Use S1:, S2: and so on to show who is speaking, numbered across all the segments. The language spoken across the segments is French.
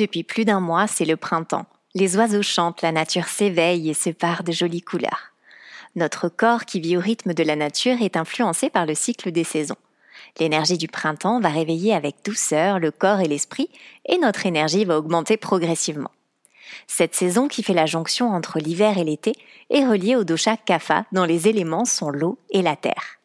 S1: Depuis plus d'un mois, c'est le printemps. Les oiseaux chantent, la nature s'éveille et se part de jolies couleurs. Notre corps qui vit au rythme de la nature est influencé par le cycle des saisons. L'énergie du printemps va réveiller avec douceur le corps et l'esprit et notre énergie va augmenter progressivement. Cette saison qui fait la jonction entre l'hiver et l'été est reliée au dosha kapha dont les éléments sont l'eau et la terre.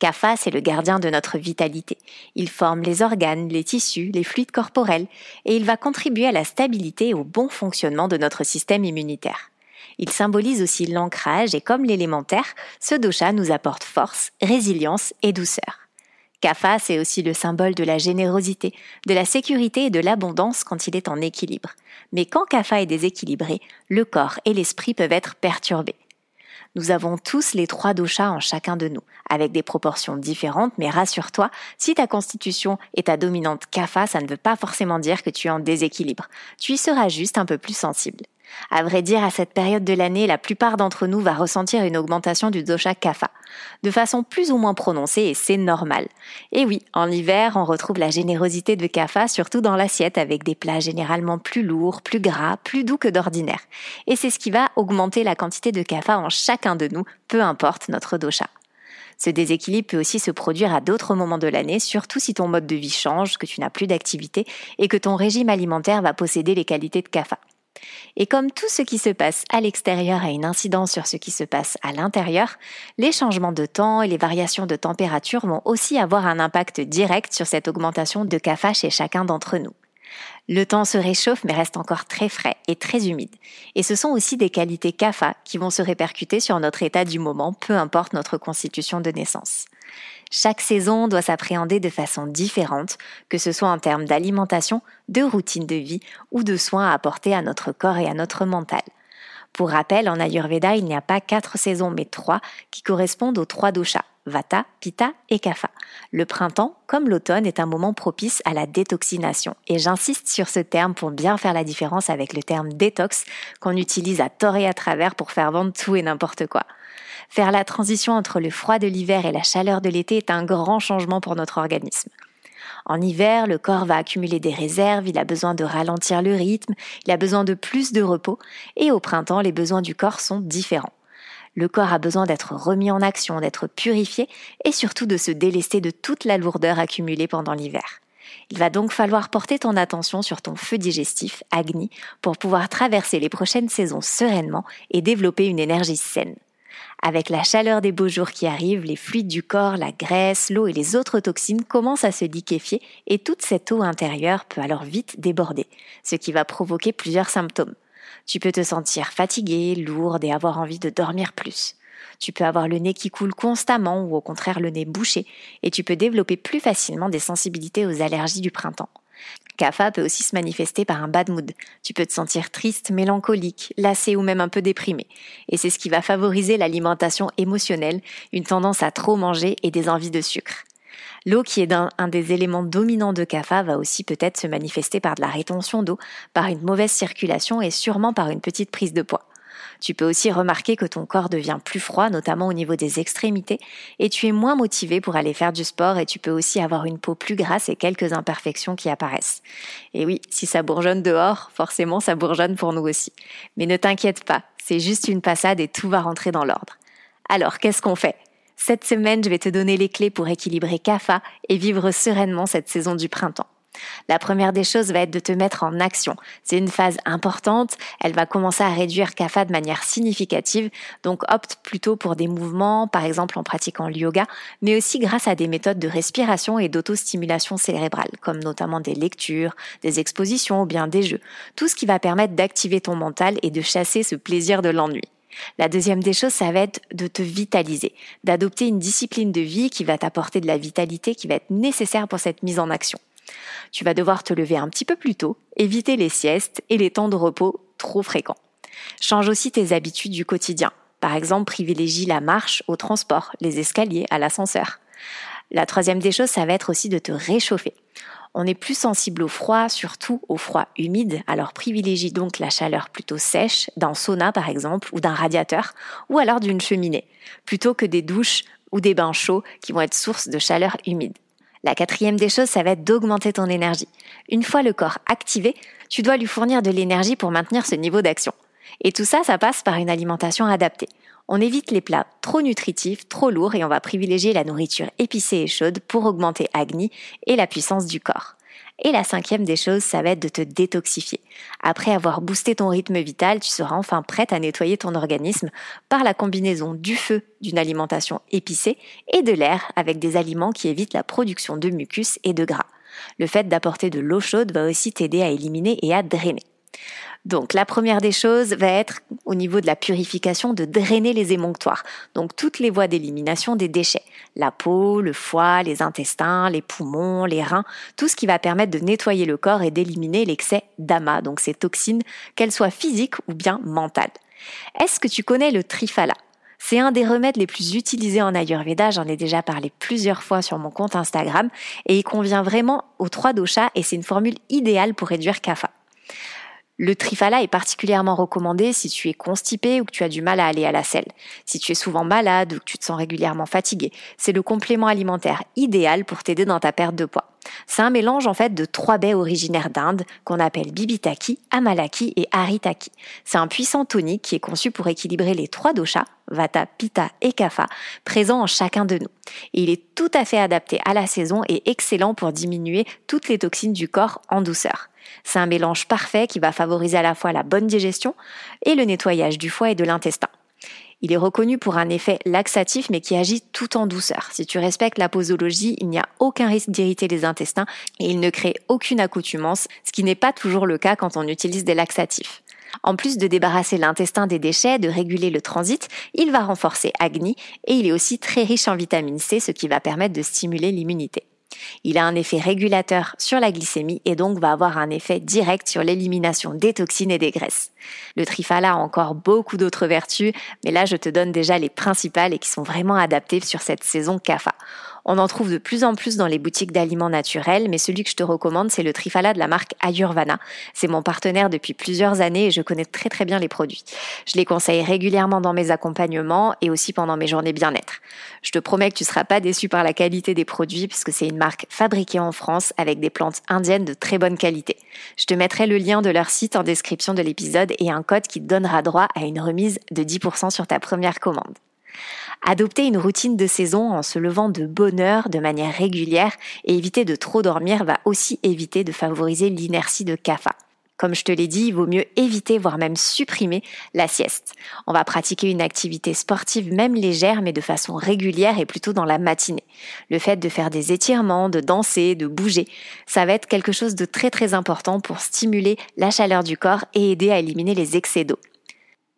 S1: Kapha, c'est le gardien de notre vitalité. Il forme les organes, les tissus, les fluides corporels et il va contribuer à la stabilité et au bon fonctionnement de notre système immunitaire. Il symbolise aussi l'ancrage et comme l'élémentaire, ce dosha nous apporte force, résilience et douceur. Kapha, c'est aussi le symbole de la générosité, de la sécurité et de l'abondance quand il est en équilibre. Mais quand Kapha est déséquilibré, le corps et l'esprit peuvent être perturbés. Nous avons tous les trois doshas en chacun de nous, avec des proportions différentes, mais rassure-toi, si ta constitution est ta dominante kapha, ça ne veut pas forcément dire que tu es en déséquilibre. Tu y seras juste un peu plus sensible. À vrai dire, à cette période de l'année, la plupart d'entre nous va ressentir une augmentation du dosha kapha, de façon plus ou moins prononcée et c'est normal. Et oui, en hiver, on retrouve la générosité de kapha surtout dans l'assiette avec des plats généralement plus lourds, plus gras, plus doux que d'ordinaire. Et c'est ce qui va augmenter la quantité de kapha en chacun de nous, peu importe notre dosha. Ce déséquilibre peut aussi se produire à d'autres moments de l'année, surtout si ton mode de vie change, que tu n'as plus d'activité et que ton régime alimentaire va posséder les qualités de kapha. Et comme tout ce qui se passe à l'extérieur a une incidence sur ce qui se passe à l'intérieur, les changements de temps et les variations de température vont aussi avoir un impact direct sur cette augmentation de kapha chez chacun d'entre nous. Le temps se réchauffe mais reste encore très frais et très humide. Et ce sont aussi des qualités kapha qui vont se répercuter sur notre état du moment, peu importe notre constitution de naissance. Chaque saison doit s'appréhender de façon différente, que ce soit en termes d'alimentation, de routine de vie ou de soins à apporter à notre corps et à notre mental. Pour rappel, en Ayurveda, il n'y a pas quatre saisons, mais trois qui correspondent aux trois doshas, Vata, Pitta et Kapha. Le printemps, comme l'automne, est un moment propice à la détoxination. Et j'insiste sur ce terme pour bien faire la différence avec le terme détox qu'on utilise à tort et à travers pour faire vendre tout et n'importe quoi. Faire la transition entre le froid de l'hiver et la chaleur de l'été est un grand changement pour notre organisme. En hiver, le corps va accumuler des réserves, il a besoin de ralentir le rythme, il a besoin de plus de repos, et au printemps, les besoins du corps sont différents. Le corps a besoin d'être remis en action, d'être purifié, et surtout de se délester de toute la lourdeur accumulée pendant l'hiver. Il va donc falloir porter ton attention sur ton feu digestif, Agni, pour pouvoir traverser les prochaines saisons sereinement et développer une énergie saine. Avec la chaleur des beaux jours qui arrivent, les fluides du corps, la graisse, l'eau et les autres toxines commencent à se liquéfier et toute cette eau intérieure peut alors vite déborder, ce qui va provoquer plusieurs symptômes. Tu peux te sentir fatigué, lourde et avoir envie de dormir plus. Tu peux avoir le nez qui coule constamment ou au contraire le nez bouché et tu peux développer plus facilement des sensibilités aux allergies du printemps. Kapha peut aussi se manifester par un bad mood. Tu peux te sentir triste, mélancolique, lassé ou même un peu déprimé. Et c'est ce qui va favoriser l'alimentation émotionnelle, une tendance à trop manger et des envies de sucre. L'eau, qui est un, un, des éléments dominants de Kapha, va aussi peut-être se manifester par de la rétention d'eau, par une mauvaise circulation et sûrement par une petite prise de poids. Tu peux aussi remarquer que ton corps devient plus froid, notamment au niveau des extrémités, et tu es moins motivé pour aller faire du sport et tu peux aussi avoir une peau plus grasse et quelques imperfections qui apparaissent. Et oui, si ça bourgeonne dehors, forcément ça bourgeonne pour nous aussi. Mais ne t'inquiète pas, c'est juste une passade et tout va rentrer dans l'ordre. Alors, qu'est-ce qu'on fait? Cette semaine, je vais te donner les clés pour équilibrer CAFA et vivre sereinement cette saison du printemps. La première des choses va être de te mettre en action. C'est une phase importante, elle va commencer à réduire CAFA de manière significative, donc opte plutôt pour des mouvements, par exemple en pratiquant le yoga, mais aussi grâce à des méthodes de respiration et d'autostimulation cérébrale, comme notamment des lectures, des expositions ou bien des jeux, tout ce qui va permettre d'activer ton mental et de chasser ce plaisir de l'ennui. La deuxième des choses, ça va être de te vitaliser, d'adopter une discipline de vie qui va t'apporter de la vitalité qui va être nécessaire pour cette mise en action. Tu vas devoir te lever un petit peu plus tôt, éviter les siestes et les temps de repos trop fréquents. Change aussi tes habitudes du quotidien. Par exemple, privilégie la marche au transport, les escaliers, à l'ascenseur. La troisième des choses, ça va être aussi de te réchauffer. On est plus sensible au froid, surtout au froid humide, alors privilégie donc la chaleur plutôt sèche, d'un sauna par exemple, ou d'un radiateur, ou alors d'une cheminée, plutôt que des douches ou des bains chauds qui vont être source de chaleur humide. La quatrième des choses, ça va être d'augmenter ton énergie. Une fois le corps activé, tu dois lui fournir de l'énergie pour maintenir ce niveau d'action. Et tout ça, ça passe par une alimentation adaptée. On évite les plats trop nutritifs, trop lourds et on va privilégier la nourriture épicée et chaude pour augmenter Agni et la puissance du corps. Et la cinquième des choses, ça va être de te détoxifier. Après avoir boosté ton rythme vital, tu seras enfin prête à nettoyer ton organisme par la combinaison du feu d'une alimentation épicée et de l'air avec des aliments qui évitent la production de mucus et de gras. Le fait d'apporter de l'eau chaude va aussi t'aider à éliminer et à drainer. Donc la première des choses va être au niveau de la purification de drainer les émonctoires, donc toutes les voies d'élimination des déchets, la peau, le foie, les intestins, les poumons, les reins, tout ce qui va permettre de nettoyer le corps et d'éliminer l'excès d'amas, donc ces toxines, qu'elles soient physiques ou bien mentales. Est-ce que tu connais le trifala? C'est un des remèdes les plus utilisés en Ayurveda, j'en ai déjà parlé plusieurs fois sur mon compte Instagram, et il convient vraiment aux trois doshas et c'est une formule idéale pour réduire kapha. Le trifala est particulièrement recommandé si tu es constipé ou que tu as du mal à aller à la selle, si tu es souvent malade ou que tu te sens régulièrement fatigué. C'est le complément alimentaire idéal pour t'aider dans ta perte de poids. C'est un mélange en fait de trois baies originaires d'Inde qu'on appelle Bibitaki, Amalaki et Haritaki. C'est un puissant tonique qui est conçu pour équilibrer les trois doshas, Vata, Pitta et Kapha, présents en chacun de nous. Il est tout à fait adapté à la saison et excellent pour diminuer toutes les toxines du corps en douceur. C'est un mélange parfait qui va favoriser à la fois la bonne digestion et le nettoyage du foie et de l'intestin. Il est reconnu pour un effet laxatif mais qui agit tout en douceur. Si tu respectes la posologie, il n'y a aucun risque d'irriter les intestins et il ne crée aucune accoutumance, ce qui n'est pas toujours le cas quand on utilise des laxatifs. En plus de débarrasser l'intestin des déchets, de réguler le transit, il va renforcer Agni et il est aussi très riche en vitamine C, ce qui va permettre de stimuler l'immunité. Il a un effet régulateur sur la glycémie et donc va avoir un effet direct sur l'élimination des toxines et des graisses. Le trifala a encore beaucoup d'autres vertus, mais là je te donne déjà les principales et qui sont vraiment adaptées sur cette saison CAFA. On en trouve de plus en plus dans les boutiques d'aliments naturels, mais celui que je te recommande, c'est le Trifala de la marque Ayurvana. C'est mon partenaire depuis plusieurs années et je connais très très bien les produits. Je les conseille régulièrement dans mes accompagnements et aussi pendant mes journées bien-être. Je te promets que tu ne seras pas déçu par la qualité des produits puisque c'est une marque fabriquée en France avec des plantes indiennes de très bonne qualité. Je te mettrai le lien de leur site en description de l'épisode et un code qui te donnera droit à une remise de 10% sur ta première commande. Adopter une routine de saison en se levant de bonne heure de manière régulière et éviter de trop dormir va aussi éviter de favoriser l'inertie de CAFA. Comme je te l'ai dit, il vaut mieux éviter, voire même supprimer la sieste. On va pratiquer une activité sportive même légère, mais de façon régulière et plutôt dans la matinée. Le fait de faire des étirements, de danser, de bouger, ça va être quelque chose de très très important pour stimuler la chaleur du corps et aider à éliminer les excès d'eau.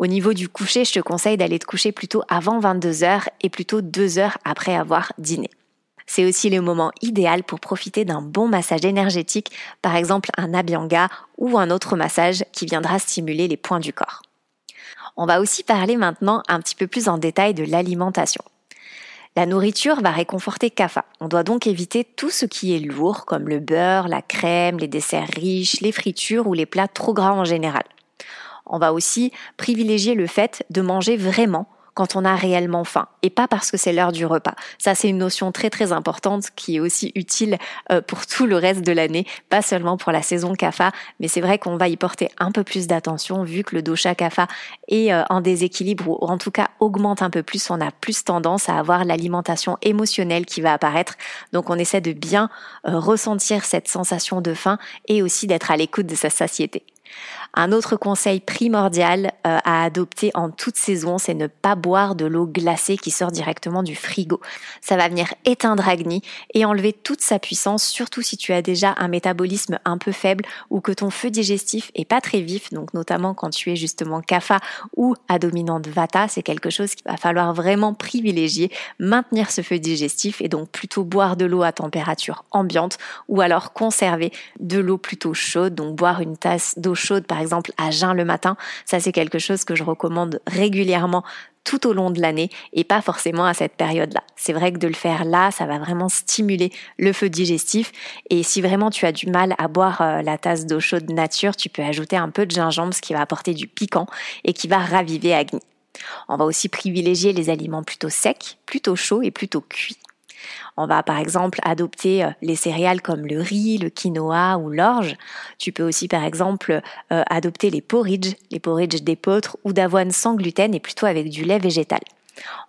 S1: Au niveau du coucher, je te conseille d'aller te coucher plutôt avant 22 heures et plutôt 2 heures après avoir dîné. C'est aussi le moment idéal pour profiter d'un bon massage énergétique, par exemple un abhyanga ou un autre massage qui viendra stimuler les points du corps. On va aussi parler maintenant un petit peu plus en détail de l'alimentation. La nourriture va réconforter CAFA. On doit donc éviter tout ce qui est lourd, comme le beurre, la crème, les desserts riches, les fritures ou les plats trop gras en général on va aussi privilégier le fait de manger vraiment quand on a réellement faim et pas parce que c'est l'heure du repas. Ça, c'est une notion très très importante qui est aussi utile euh, pour tout le reste de l'année, pas seulement pour la saison CAFA, mais c'est vrai qu'on va y porter un peu plus d'attention vu que le dosha CAFA est euh, en déséquilibre ou en tout cas augmente un peu plus. On a plus tendance à avoir l'alimentation émotionnelle qui va apparaître. Donc on essaie de bien euh, ressentir cette sensation de faim et aussi d'être à l'écoute de sa satiété. Un autre conseil primordial euh, à adopter en toute saison, c'est ne pas boire de l'eau glacée qui sort directement du frigo. Ça va venir éteindre Agni et enlever toute sa puissance, surtout si tu as déjà un métabolisme un peu faible ou que ton feu digestif est pas très vif, donc notamment quand tu es justement kapha ou à dominante vata, c'est quelque chose qu'il va falloir vraiment privilégier, maintenir ce feu digestif et donc plutôt boire de l'eau à température ambiante ou alors conserver de l'eau plutôt chaude, donc boire une tasse d'eau chaude par exemple à jeun le matin. Ça, c'est quelque chose que je recommande régulièrement tout au long de l'année et pas forcément à cette période-là. C'est vrai que de le faire là, ça va vraiment stimuler le feu digestif et si vraiment tu as du mal à boire euh, la tasse d'eau chaude nature, tu peux ajouter un peu de gingembre, ce qui va apporter du piquant et qui va raviver Agni. On va aussi privilégier les aliments plutôt secs, plutôt chauds et plutôt cuits. On va par exemple adopter euh, les céréales comme le riz, le quinoa ou l'orge. Tu peux aussi par exemple euh, adopter les porridge, les porridge d'épeautre ou d'avoine sans gluten et plutôt avec du lait végétal.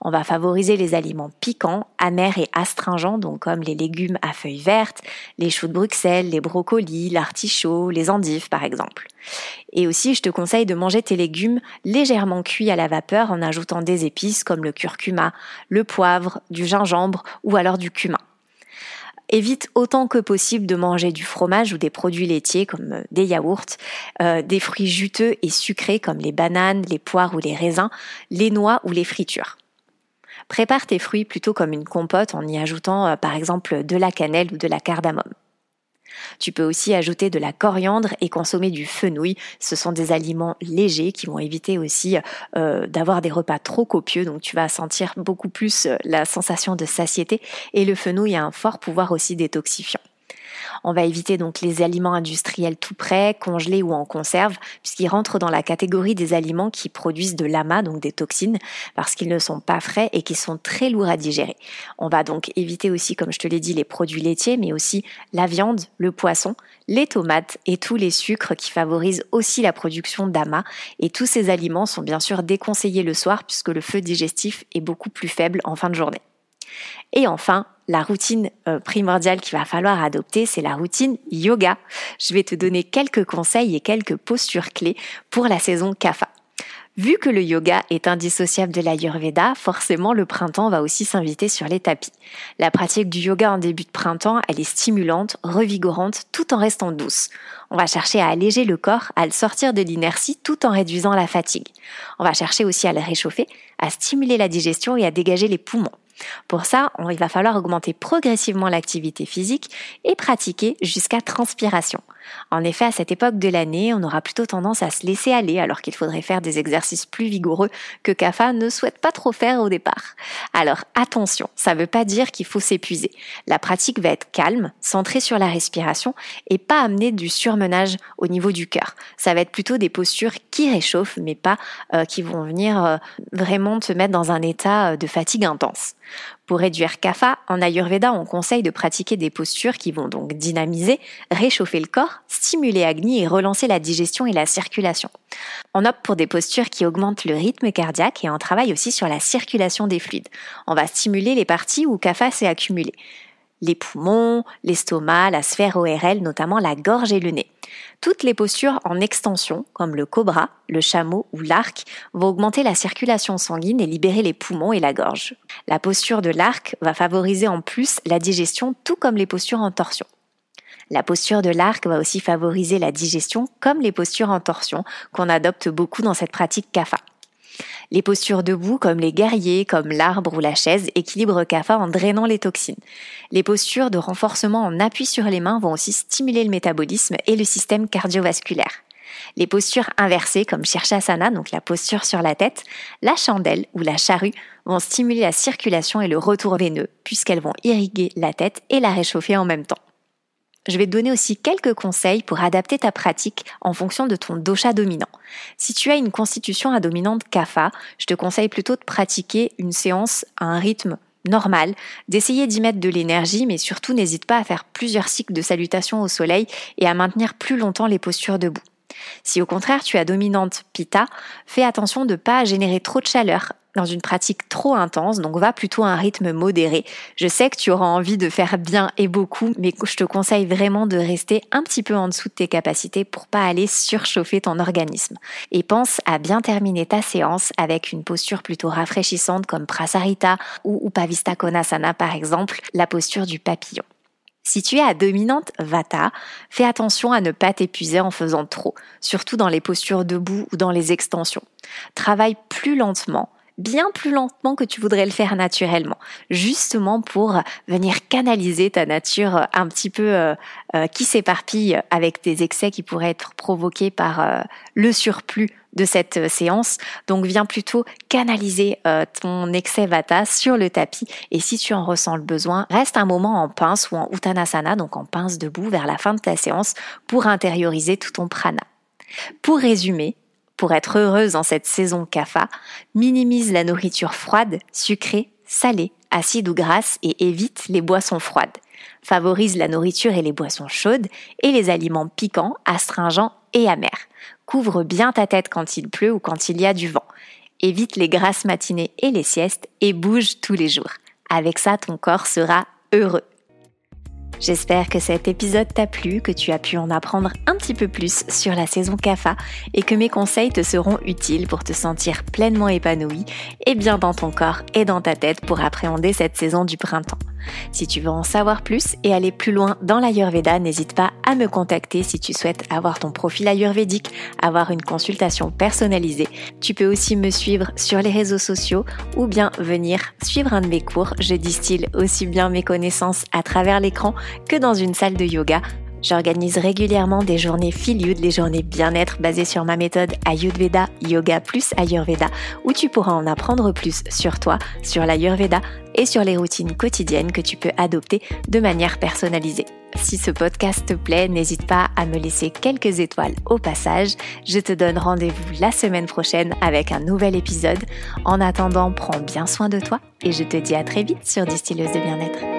S1: On va favoriser les aliments piquants, amers et astringents, donc comme les légumes à feuilles vertes, les choux de Bruxelles, les brocolis, l'artichaut, les endives par exemple. Et aussi, je te conseille de manger tes légumes légèrement cuits à la vapeur en ajoutant des épices comme le curcuma, le poivre, du gingembre ou alors du cumin. Évite autant que possible de manger du fromage ou des produits laitiers comme euh, des yaourts, euh, des fruits juteux et sucrés comme les bananes, les poires ou les raisins, les noix ou les fritures. Prépare tes fruits plutôt comme une compote en y ajoutant euh, par exemple de la cannelle ou de la cardamome. Tu peux aussi ajouter de la coriandre et consommer du fenouil. Ce sont des aliments légers qui vont éviter aussi euh, d'avoir des repas trop copieux. Donc tu vas sentir beaucoup plus euh, la sensation de satiété. Et le fenouil a un fort pouvoir aussi détoxifiant. On va éviter donc les aliments industriels tout prêts, congelés ou en conserve, puisqu'ils rentrent dans la catégorie des aliments qui produisent de l'amas, donc des toxines, parce qu'ils ne sont pas frais et qui sont très lourds à digérer. On va donc éviter aussi, comme je te l'ai dit, les produits laitiers, mais aussi la viande, le poisson, les tomates et tous les sucres qui favorisent aussi la production d'amas. Et tous ces aliments sont bien sûr déconseillés le soir puisque le feu digestif est beaucoup plus faible en fin de journée. Et enfin, la routine euh, primordiale qu'il va falloir adopter, c'est la routine yoga. Je vais te donner quelques conseils et quelques postures clés pour la saison Kapha. Vu que le yoga est indissociable de l'Ayurveda, forcément le printemps va aussi s'inviter sur les tapis. La pratique du yoga en début de printemps, elle est stimulante, revigorante, tout en restant douce. On va chercher à alléger le corps, à le sortir de l'inertie tout en réduisant la fatigue. On va chercher aussi à le réchauffer, à stimuler la digestion et à dégager les poumons. Pour ça, il va falloir augmenter progressivement l'activité physique et pratiquer jusqu'à transpiration. En effet, à cette époque de l'année, on aura plutôt tendance à se laisser aller alors qu'il faudrait faire des exercices plus vigoureux que Kapha ne souhaite pas trop faire au départ. Alors attention, ça ne veut pas dire qu'il faut s'épuiser. La pratique va être calme, centrée sur la respiration et pas amener du surmenage au niveau du cœur. Ça va être plutôt des postures qui réchauffent mais pas euh, qui vont venir euh, vraiment te mettre dans un état euh, de fatigue intense. Pour réduire kapha, en Ayurveda, on conseille de pratiquer des postures qui vont donc dynamiser, réchauffer le corps, stimuler Agni et relancer la digestion et la circulation. On opte pour des postures qui augmentent le rythme cardiaque et on travaille aussi sur la circulation des fluides. On va stimuler les parties où kapha s'est accumulé les poumons, l'estomac, la sphère ORL, notamment la gorge et le nez. Toutes les postures en extension, comme le cobra, le chameau ou l'arc, vont augmenter la circulation sanguine et libérer les poumons et la gorge. La posture de l'arc va favoriser en plus la digestion, tout comme les postures en torsion. La posture de l'arc va aussi favoriser la digestion comme les postures en torsion qu'on adopte beaucoup dans cette pratique CAFA. Les postures debout, comme les guerriers, comme l'arbre ou la chaise, équilibrent kapha en drainant les toxines. Les postures de renforcement en appui sur les mains vont aussi stimuler le métabolisme et le système cardiovasculaire. Les postures inversées, comme Shirshasana, donc la posture sur la tête, la chandelle ou la charrue, vont stimuler la circulation et le retour veineux, puisqu'elles vont irriguer la tête et la réchauffer en même temps. Je vais te donner aussi quelques conseils pour adapter ta pratique en fonction de ton dosha dominant. Si tu as une constitution à dominante kapha, je te conseille plutôt de pratiquer une séance à un rythme normal, d'essayer d'y mettre de l'énergie, mais surtout n'hésite pas à faire plusieurs cycles de salutation au soleil et à maintenir plus longtemps les postures debout. Si au contraire tu as dominante Pitta, fais attention de ne pas générer trop de chaleur dans une pratique trop intense, donc va plutôt à un rythme modéré. Je sais que tu auras envie de faire bien et beaucoup, mais je te conseille vraiment de rester un petit peu en dessous de tes capacités pour pas aller surchauffer ton organisme. Et pense à bien terminer ta séance avec une posture plutôt rafraîchissante comme Prasarita ou Upavista Konasana par exemple, la posture du papillon. Si tu es à dominante Vata, fais attention à ne pas t'épuiser en faisant trop, surtout dans les postures debout ou dans les extensions. Travaille plus lentement, bien plus lentement que tu voudrais le faire naturellement, justement pour venir canaliser ta nature un petit peu euh, euh, qui s'éparpille avec des excès qui pourraient être provoqués par euh, le surplus de cette séance. Donc viens plutôt canaliser ton excès vata sur le tapis et si tu en ressens le besoin, reste un moment en pince ou en uttanasana, donc en pince debout vers la fin de ta séance pour intérioriser tout ton prana. Pour résumer, pour être heureuse en cette saison CAFA, minimise la nourriture froide, sucrée, salée, acide ou grasse et évite les boissons froides. Favorise la nourriture et les boissons chaudes et les aliments piquants, astringents et amers. Couvre bien ta tête quand il pleut ou quand il y a du vent. Évite les grasses matinées et les siestes et bouge tous les jours. Avec ça, ton corps sera heureux. J'espère que cet épisode t'a plu, que tu as pu en apprendre un petit peu plus sur la saison CAFA et que mes conseils te seront utiles pour te sentir pleinement épanoui et bien dans ton corps et dans ta tête pour appréhender cette saison du printemps. Si tu veux en savoir plus et aller plus loin dans l'Ayurveda, n'hésite pas à me contacter si tu souhaites avoir ton profil ayurvédique, avoir une consultation personnalisée. Tu peux aussi me suivre sur les réseaux sociaux ou bien venir suivre un de mes cours. Je distille aussi bien mes connaissances à travers l'écran que dans une salle de yoga J'organise régulièrement des journées feel les journées bien-être basées sur ma méthode Ayurveda Yoga plus Ayurveda, où tu pourras en apprendre plus sur toi, sur l'Ayurveda et sur les routines quotidiennes que tu peux adopter de manière personnalisée. Si ce podcast te plaît, n'hésite pas à me laisser quelques étoiles au passage. Je te donne rendez-vous la semaine prochaine avec un nouvel épisode. En attendant, prends bien soin de toi et je te dis à très vite sur Distilleuse de bien-être.